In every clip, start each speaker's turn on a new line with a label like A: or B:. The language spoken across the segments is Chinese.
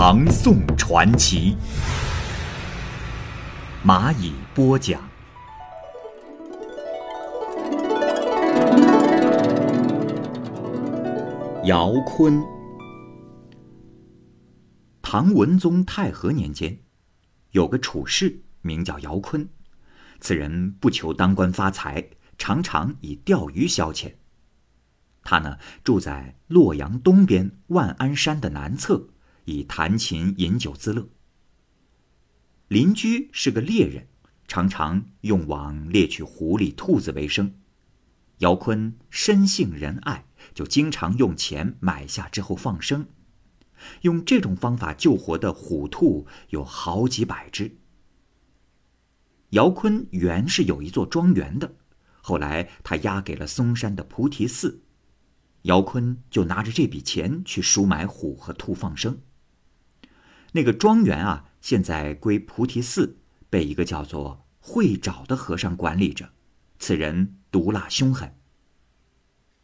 A: 唐宋传奇》，蚂蚁播讲。姚坤，唐文宗太和年间，有个处士名叫姚坤，此人不求当官发财，常常以钓鱼消遣。他呢，住在洛阳东边万安山的南侧，以弹琴饮酒自乐。邻居是个猎人，常常用网猎取狐狸、兔子为生。姚坤深信仁爱，就经常用钱买下之后放生，用这种方法救活的虎兔有好几百只。姚坤原是有一座庄园的，后来他押给了嵩山的菩提寺。姚坤就拿着这笔钱去赎买虎和兔放生。那个庄园啊，现在归菩提寺，被一个叫做慧沼的和尚管理着。此人毒辣凶狠。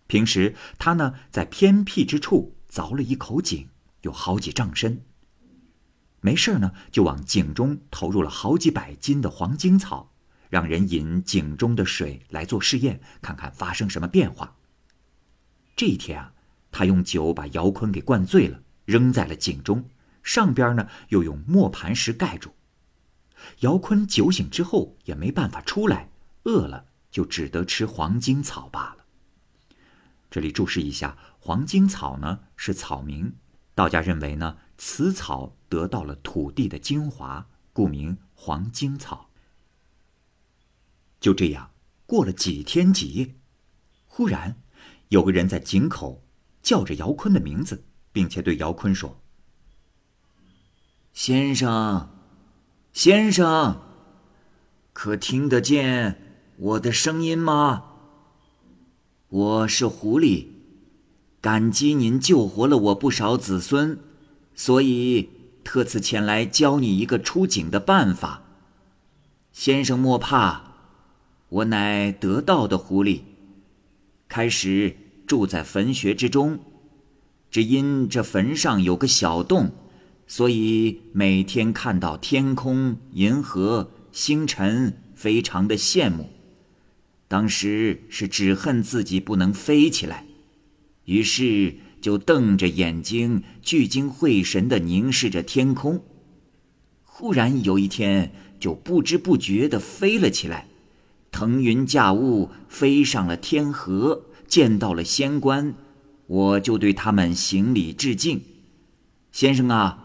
A: 平时他呢，在偏僻之处凿了一口井，有好几丈深。没事呢，就往井中投入了好几百斤的黄金草，让人饮井中的水来做试验，看看发生什么变化。这一天啊，他用酒把姚坤给灌醉了，扔在了井中，上边呢又用磨盘石盖住。姚坤酒醒之后也没办法出来，饿了就只得吃黄金草罢了。这里注释一下，黄金草呢是草名，道家认为呢此草得到了土地的精华，故名黄金草。就这样过了几天几夜，忽然。有个人在井口叫着姚坤的名字，并且对姚坤说：“
B: 先生，先生，可听得见我的声音吗？我是狐狸，感激您救活了我不少子孙，所以特此前来教你一个出井的办法。先生莫怕，我乃得道的狐狸，开始。”住在坟穴之中，只因这坟上有个小洞，所以每天看到天空、银河、星辰，非常的羡慕。当时是只恨自己不能飞起来，于是就瞪着眼睛，聚精会神的凝视着天空。忽然有一天，就不知不觉的飞了起来，腾云驾雾，飞上了天河。见到了仙官，我就对他们行礼致敬。先生啊，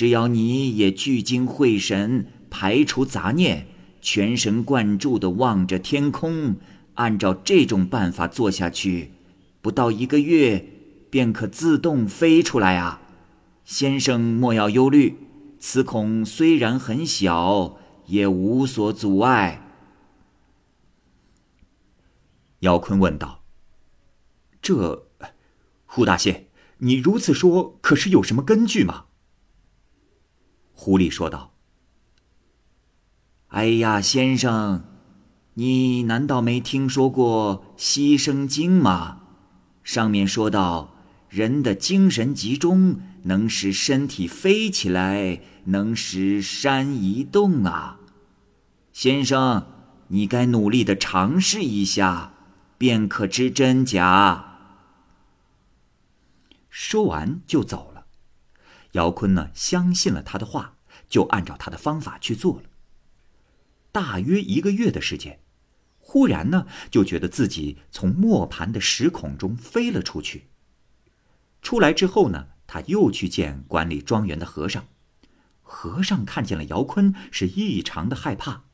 B: 只要你也聚精会神，排除杂念，全神贯注地望着天空，按照这种办法做下去，不到一个月，便可自动飞出来啊！先生莫要忧虑，此孔虽然很小，也无所阻碍。
A: 姚坤问道。这，胡大仙，你如此说，可是有什么根据吗？狐狸说道：“
B: 哎呀，先生，你难道没听说过《西生经》吗？上面说到，人的精神集中能使身体飞起来，能使山移动啊！先生，你该努力的尝试一下，便可知真假。”
A: 说完就走，姚坤呢相信了他的话，就按照他的方法去做了。大约一个月的时间，忽然呢就觉得自己从磨盘的石孔中飞了出去。出来之后呢，他又去见管理庄园的和尚，和尚看见了姚坤是异常的害怕，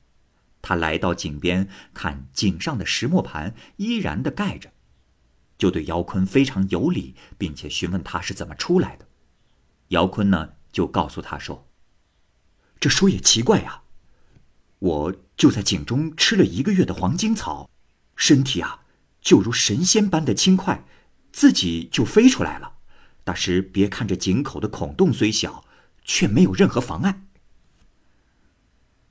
A: 他来到井边看井上的石磨盘依然的盖着。就对姚坤非常有礼，并且询问他是怎么出来的。姚坤呢，就告诉他说：“这说也奇怪啊，我就在井中吃了一个月的黄金草，身体啊就如神仙般的轻快，自己就飞出来了。大师别看这井口的孔洞虽小，却没有任何妨碍。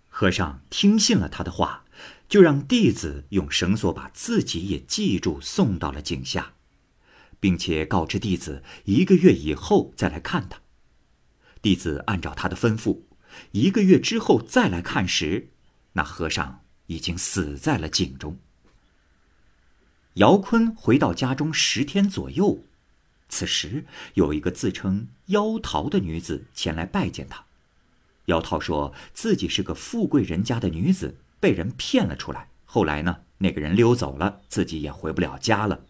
A: 和尚听信了他的话，就让弟子用绳索把自己也系住，送到了井下，并且告知弟子一个月以后再来看他。弟子按照他的吩咐，一个月之后再来看时，那和尚已经死在了井中。姚坤回到家中十天左右，此时有一个自称妖桃的女子前来拜见他。姚桃说自己是个富贵人家的女子，被人骗了出来。后来呢，那个人溜走了，自己也回不了家了，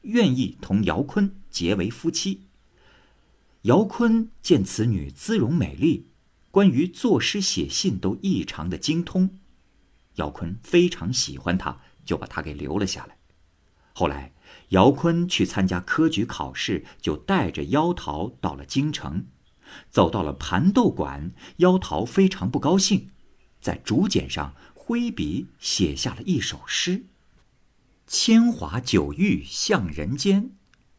A: 愿意同姚坤结为夫妻。姚坤见此女姿容美丽，关于作诗写信都异常的精通，姚坤非常喜欢她，就把她给留了下来。后来，姚坤去参加科举考试，就带着妖桃到了京城。走到了盘豆馆，妖桃非常不高兴，在竹简上挥笔写下了一首诗：“铅华九玉向人间，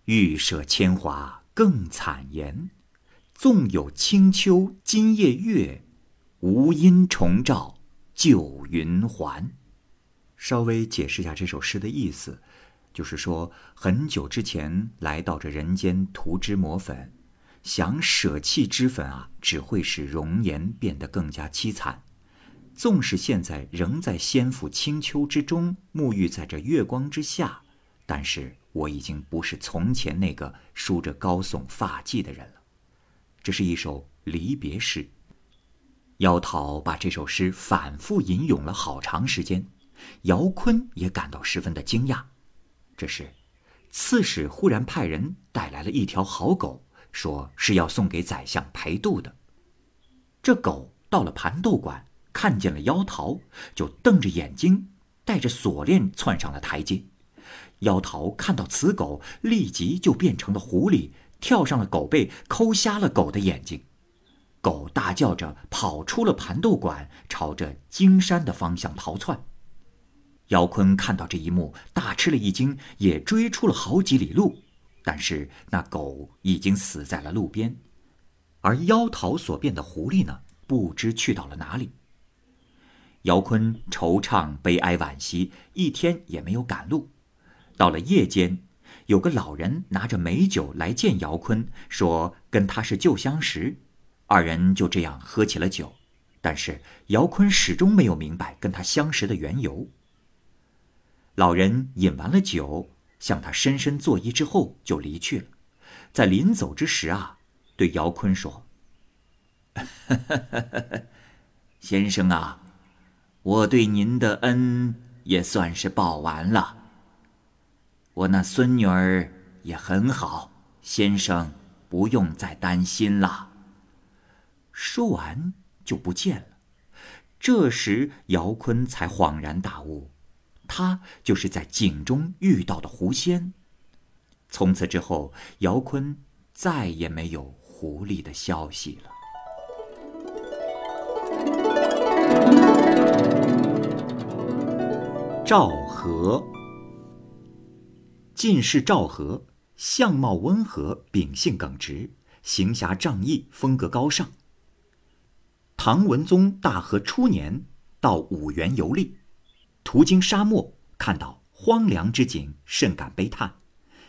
A: 欲舍铅华更惨言。纵有清秋今夜月，无因重照旧云还。”稍微解释一下这首诗的意思，就是说很久之前来到这人间涂脂抹粉。想舍弃脂粉啊，只会使容颜变得更加凄惨。纵使现在仍在仙府清秋之中，沐浴在这月光之下，但是我已经不是从前那个梳着高耸发髻的人了。这是一首离别诗。姚桃把这首诗反复吟咏了好长时间，姚坤也感到十分的惊讶。这时，刺史忽然派人带来了一条好狗。说是要送给宰相陪度的。这狗到了盘豆馆，看见了妖桃，就瞪着眼睛，带着锁链窜上了台阶。妖桃看到此狗，立即就变成了狐狸，跳上了狗背，抠瞎了狗的眼睛。狗大叫着跑出了盘豆馆，朝着金山的方向逃窜。姚坤看到这一幕，大吃了一惊，也追出了好几里路。但是那狗已经死在了路边，而妖桃所变的狐狸呢？不知去到了哪里。姚坤惆怅、悲哀、惋惜，一天也没有赶路。到了夜间，有个老人拿着美酒来见姚坤，说跟他是旧相识。二人就这样喝起了酒，但是姚坤始终没有明白跟他相识的缘由。老人饮完了酒。向他深深作揖之后，就离去了。在临走之时啊，对姚坤说：“ 先生啊，我对您的恩也算是报完了。我那孙女儿也很好，先生不用再担心了。”说完就不见了。这时姚坤才恍然大悟。他就是在井中遇到的狐仙。从此之后，姚坤再也没有狐狸的消息了。赵和，进士赵和，相貌温和，秉性耿直，行侠仗义，风格高尚。唐文宗大和初年，到五原游历。途经沙漠，看到荒凉之景，甚感悲叹，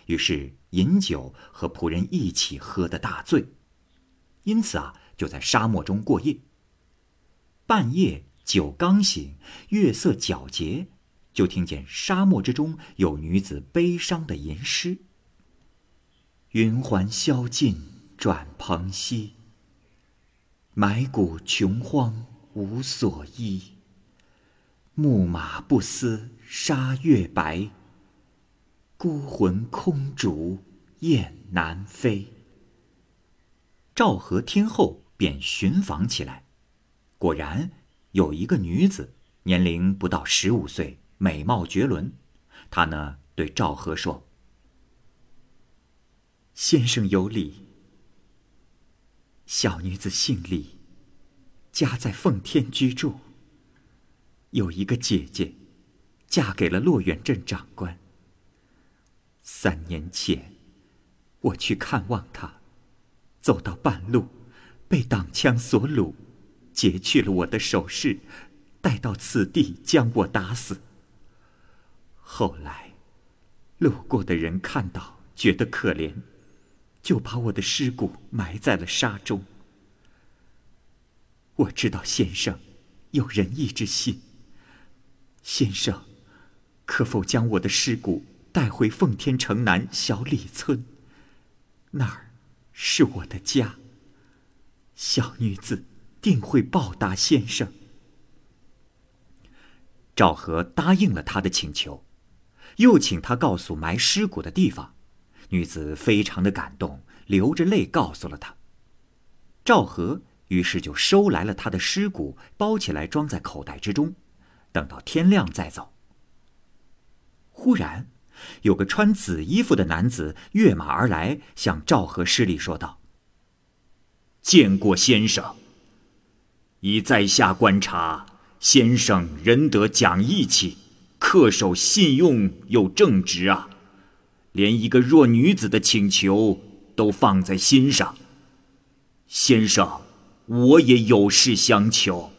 A: 于是饮酒和仆人一起喝得大醉，因此啊，就在沙漠中过夜。半夜酒刚醒，月色皎洁，就听见沙漠之中有女子悲伤的吟诗：“云环消尽转蓬兮，埋骨穷荒无所依。”木马不思沙月白，孤魂空竹雁南飞。赵和听后便寻访起来，果然有一个女子，年龄不到十五岁，美貌绝伦。她呢对赵和说：“先生有礼，小女子姓李，家在奉天居住。有一个姐姐，嫁给了洛远镇长官。三年前，我去看望她，走到半路，被党枪所掳，劫去了我的首饰，带到此地将我打死。后来，路过的人看到，觉得可怜，就把我的尸骨埋在了沙中。我知道先生有仁义之心。先生，可否将我的尸骨带回奉天城南小李村？那儿是我的家。小女子定会报答先生。赵和答应了他的请求，又请他告诉埋尸骨的地方。女子非常的感动，流着泪告诉了他。赵和于是就收来了他的尸骨，包起来装在口袋之中。等到天亮再走。忽然，有个穿紫衣服的男子跃马而来，向赵和施礼说道：“
B: 见过先生。以在下观察，先生仁德讲义气，恪守信用又正直啊，连一个弱女子的请求都放在心上。先生，我也有事相求。”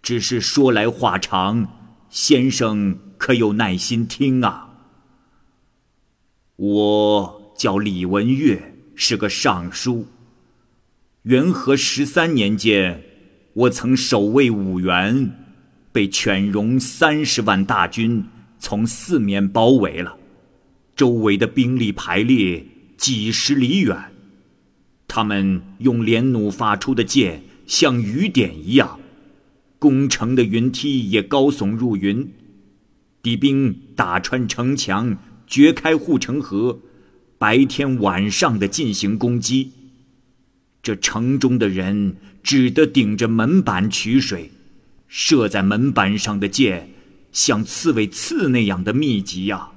B: 只是说来话长，先生可有耐心听啊？我叫李文月，是个尚书。元和十三年间，我曾守卫五原，被犬戎三十万大军从四面包围了，周围的兵力排列几十里远，他们用连弩发出的箭像雨点一样。攻城的云梯也高耸入云，敌兵打穿城墙，掘开护城河，白天晚上的进行攻击。这城中的人只得顶着门板取水，射在门板上的箭像刺猬刺那样的密集呀。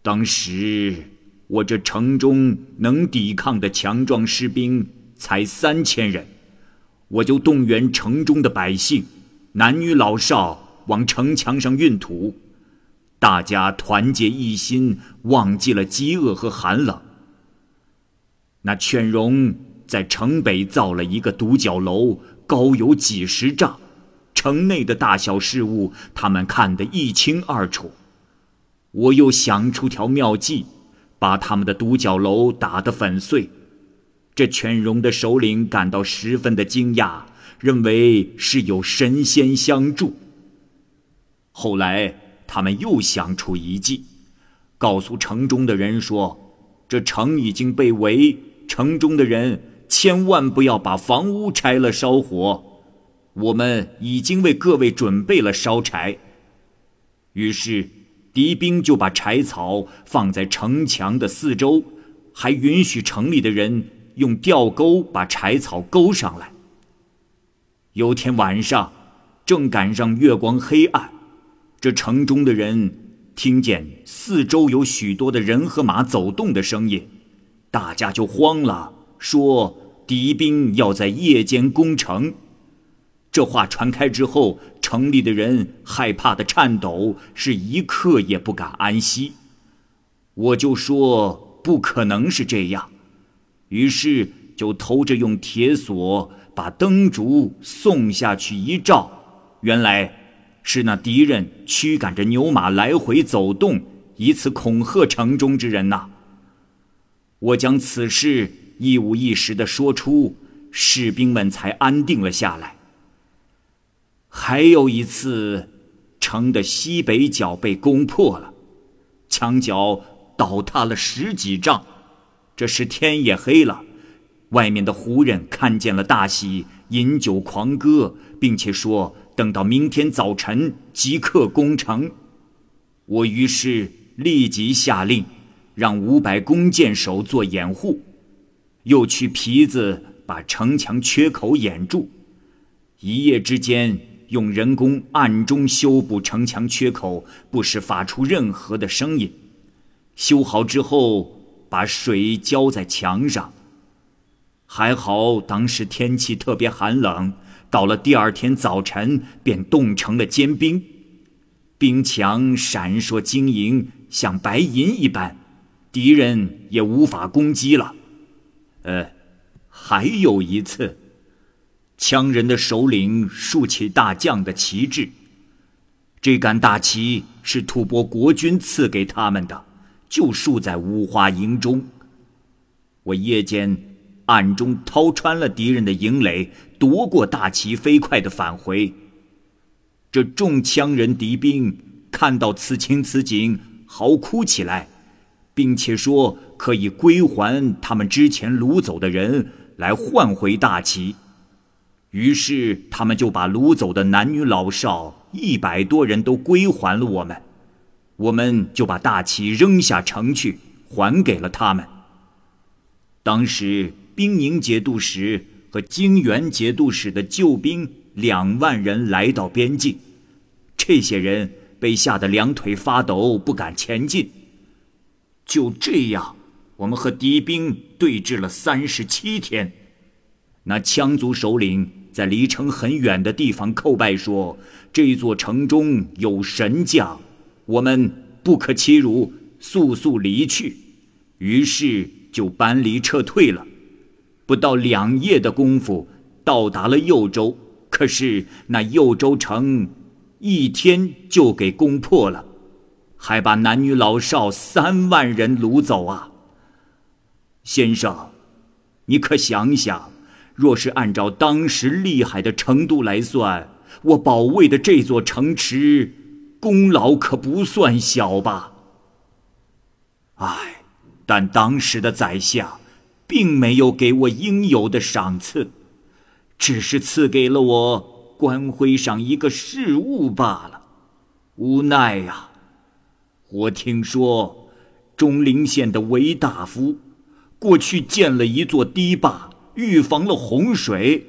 B: 当时我这城中能抵抗的强壮士兵才三千人。我就动员城中的百姓，男女老少往城墙上运土，大家团结一心，忘记了饥饿和寒冷。那犬戎在城北造了一个独角楼，高有几十丈，城内的大小事物他们看得一清二楚。我又想出条妙计，把他们的独角楼打得粉碎。这犬戎的首领感到十分的惊讶，认为是有神仙相助。后来他们又想出一计，告诉城中的人说：“这城已经被围，城中的人千万不要把房屋拆了烧火。我们已经为各位准备了烧柴。”于是敌兵就把柴草放在城墙的四周，还允许城里的人。用吊钩把柴草勾上来。有天晚上，正赶上月光黑暗，这城中的人听见四周有许多的人和马走动的声音，大家就慌了，说敌兵要在夜间攻城。这话传开之后，城里的人害怕的颤抖，是一刻也不敢安息。我就说不可能是这样。于是就偷着用铁锁把灯烛送下去一照，原来是那敌人驱赶着牛马来回走动，以此恐吓城中之人呐。我将此事一五一十的说出，士兵们才安定了下来。还有一次，城的西北角被攻破了，墙角倒塌了十几丈。这时天也黑了，外面的胡人看见了大喜，饮酒狂歌，并且说等到明天早晨即刻攻城。我于是立即下令，让五百弓箭手做掩护，又去皮子把城墙缺口掩住。一夜之间，用人工暗中修补城墙缺口，不时发出任何的声音。修好之后。把水浇在墙上。还好当时天气特别寒冷，
A: 到了第二天早晨便冻成了坚冰，冰墙闪烁晶莹，像白银一般，敌人也无法攻击了。呃，还有一次，羌人的首领竖起大将的旗帜，这杆大旗是吐蕃国君赐给他们的，就竖在五花营中。我夜间暗中掏穿了敌人的营垒，夺过大旗，飞快的返回。这众羌人敌兵看到此情此景，嚎哭起来，并且说可以归还他们之前掳走的人，来换回大旗。于是他们就把掳走的男女老少一百多人都归还了我们，我们就把大旗扔下城去，还给了他们。当时，兵宁节度使和泾原节度使的救兵两万人来到边境，这些人被吓得两腿发抖，不敢前进。就这样，我们和敌兵对峙了三十七天。那羌族首领在离城很远的地方叩拜说：“这座城中有神将，我们不可欺辱，速速离去。”于是。就搬离撤退了，不到两夜的功夫，到达了右州。可是那右州城，一天就给攻破了，还把男女老少三万人掳走啊！先生，你可想想，若是按照当时厉害的程度来算，我保卫的这座城池，功劳可不算小吧？唉。但当时的宰相，并没有给我应有的赏赐，只是赐给了我官徽上一个事物罢了。无奈呀，我听说钟陵县的韦大夫过去建了一座堤坝，预防了洪水。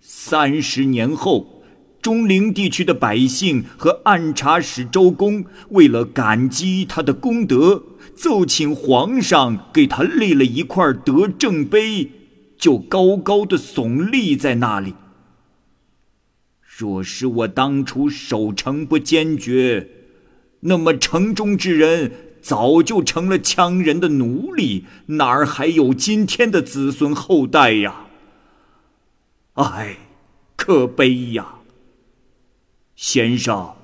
A: 三十年后，钟陵地区的百姓和按察使周公为了感激他的功德。奏请皇上给他立了一块德政碑，就高高的耸立在那里。若是我当初守城不坚决，那么城中之人早就成了羌人的奴隶，哪儿还有今天的子孙后代呀？唉，可悲呀！先生，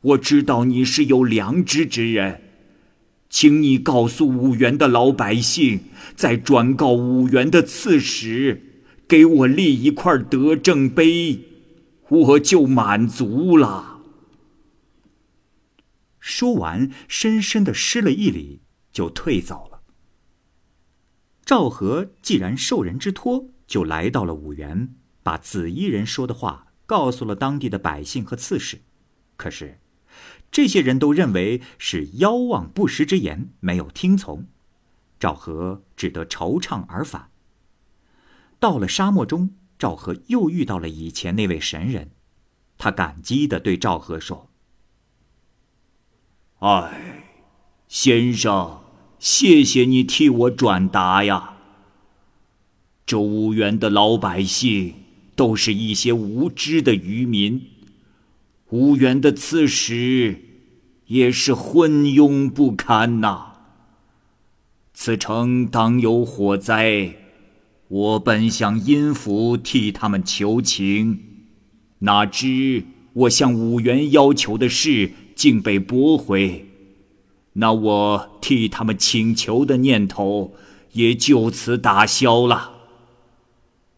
A: 我知道你是有良知之人。请你告诉五原的老百姓，再转告五原的刺史，给我立一块德政碑，我就满足了。说完，深深的施了一礼，就退走了。赵和既然受人之托，就来到了五原，把紫衣人说的话告诉了当地的百姓和刺史。可是。这些人都认为是妖妄不实之言，没有听从。赵和只得惆怅而返。到了沙漠中，赵和又遇到了以前那位神人，他感激的对赵和说：“
B: 哎，先生，谢谢你替我转达呀。这五原的老百姓都是一些无知的渔民。”无缘的刺史也是昏庸不堪呐。此城当有火灾，我本想阴府替他们求情，哪知我向五原要求的事竟被驳回，那我替他们请求的念头也就此打消了。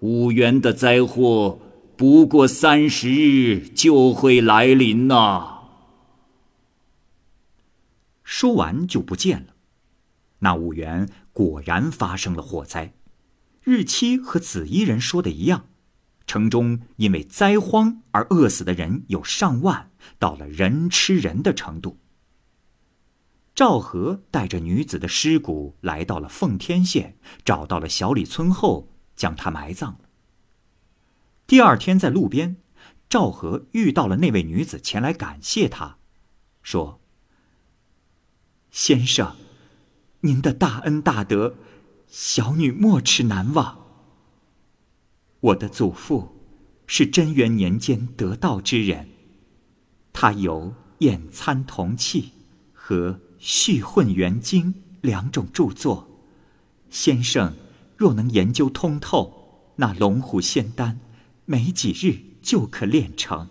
B: 五原的灾祸。不过三十日就会来临呐。
A: 说完就不见了。那五原果然发生了火灾，日期和紫衣人说的一样，城中因为灾荒而饿死的人有上万，到了人吃人的程度。赵和带着女子的尸骨来到了奉天县，找到了小李村后，将她埋葬。第二天，在路边，赵和遇到了那位女子，前来感谢他，说：“先生，您的大恩大德，小女没齿难忘。我的祖父是贞元年间得道之人。他有《演参同契》和《续混元经》两种著作。先生若能研究通透，那龙虎仙丹，没几日就可炼成。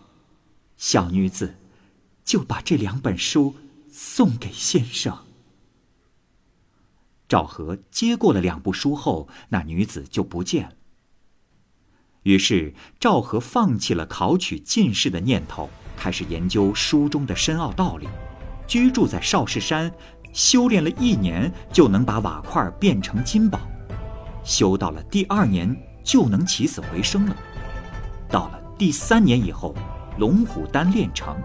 A: 小女子就把这两本书送给先生。赵和接过了两部书后，那女子就不见了。于是赵和放弃了考取进士的念头，开始研究书中的深奥道理。居住在少室山，修炼了一年就能把瓦块变成金宝，修到了第二年就能起死回生了。到了第三年以后，龙虎丹炼成，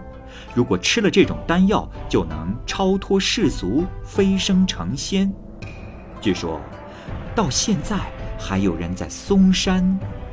A: 如果吃了这种丹药，就能超脱世俗，飞升成仙。据说，到现在还有人在嵩山。